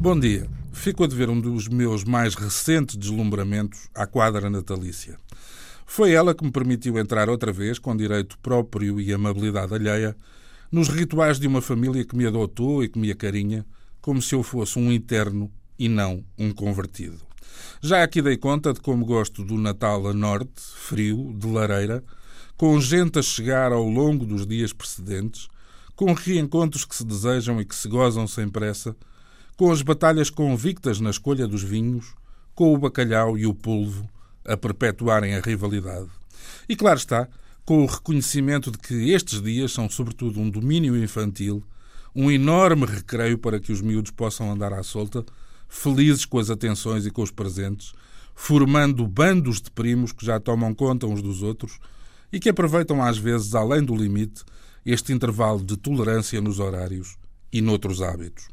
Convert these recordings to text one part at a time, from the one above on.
Bom dia. Fico a dever um dos meus mais recentes deslumbramentos à quadra natalícia. Foi ela que me permitiu entrar outra vez, com direito próprio e amabilidade alheia, nos rituais de uma família que me adotou e que me acarinha, como se eu fosse um interno e não um convertido. Já aqui dei conta de como gosto do Natal a norte, frio, de lareira, com gente a chegar ao longo dos dias precedentes, com reencontros que se desejam e que se gozam sem pressa, com as batalhas convictas na escolha dos vinhos, com o bacalhau e o polvo a perpetuarem a rivalidade. E claro está, com o reconhecimento de que estes dias são sobretudo um domínio infantil, um enorme recreio para que os miúdos possam andar à solta, felizes com as atenções e com os presentes, formando bandos de primos que já tomam conta uns dos outros e que aproveitam às vezes, além do limite, este intervalo de tolerância nos horários e noutros hábitos.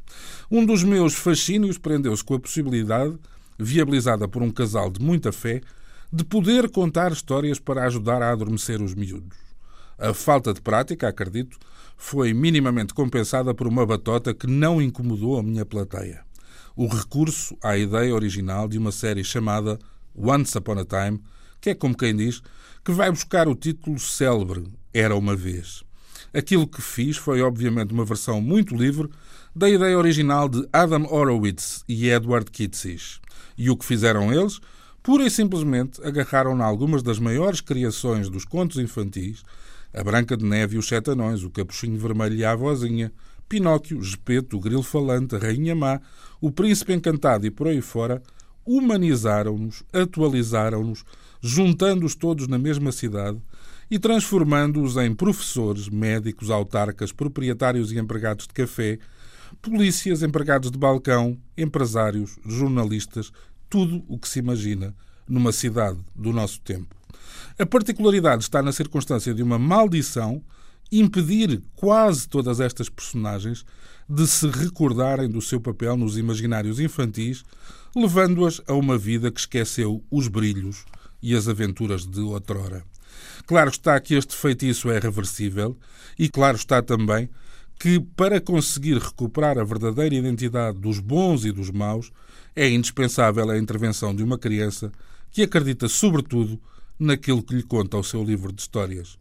Um dos meus fascínios prendeu-se com a possibilidade, viabilizada por um casal de muita fé, de poder contar histórias para ajudar a adormecer os miúdos. A falta de prática, acredito, foi minimamente compensada por uma batota que não incomodou a minha plateia o recurso à ideia original de uma série chamada Once Upon a Time, que é como quem diz, que vai buscar o título célebre Era uma Vez. Aquilo que fiz foi, obviamente, uma versão muito livre da ideia original de Adam Horowitz e Edward Kitsis. E o que fizeram eles? Pura e simplesmente agarraram na algumas das maiores criações dos contos infantis, a Branca de Neve e os Sete Anões, o Capuchinho Vermelho e a Avozinha, Pinóquio, Gepeto, o Grilo Falante, a Rainha Má, o Príncipe Encantado e por aí fora, humanizaram-nos, atualizaram-nos, juntando-os todos na mesma cidade e transformando-os em professores, médicos, autarcas, proprietários e empregados de café, polícias, empregados de balcão, empresários, jornalistas, tudo o que se imagina numa cidade do nosso tempo. A particularidade está na circunstância de uma maldição impedir quase todas estas personagens de se recordarem do seu papel nos imaginários infantis, levando-as a uma vida que esqueceu os brilhos e as aventuras de outrora. Claro está que este feitiço é reversível e claro está também que para conseguir recuperar a verdadeira identidade dos bons e dos maus é indispensável a intervenção de uma criança que acredita sobretudo naquilo que lhe conta o seu livro de histórias.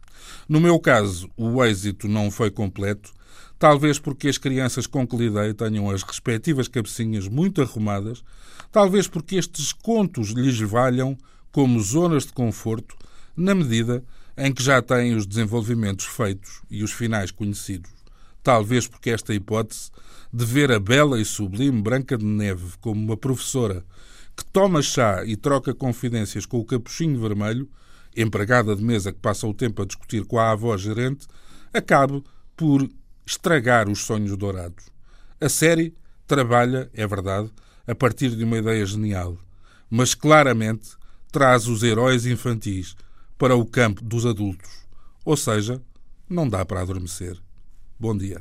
No meu caso, o êxito não foi completo, talvez porque as crianças com que lidei tenham as respectivas cabecinhas muito arrumadas, talvez porque estes contos lhes valham como zonas de conforto, na medida em que já têm os desenvolvimentos feitos e os finais conhecidos. Talvez porque esta hipótese de ver a bela e sublime Branca de Neve como uma professora que toma chá e troca confidências com o capuchinho vermelho, empregada de mesa que passa o tempo a discutir com a avó gerente, acabe por estragar os sonhos dourados. A série trabalha, é verdade, a partir de uma ideia genial, mas claramente traz os heróis infantis para o campo dos adultos. Ou seja, não dá para adormecer. Bom dia.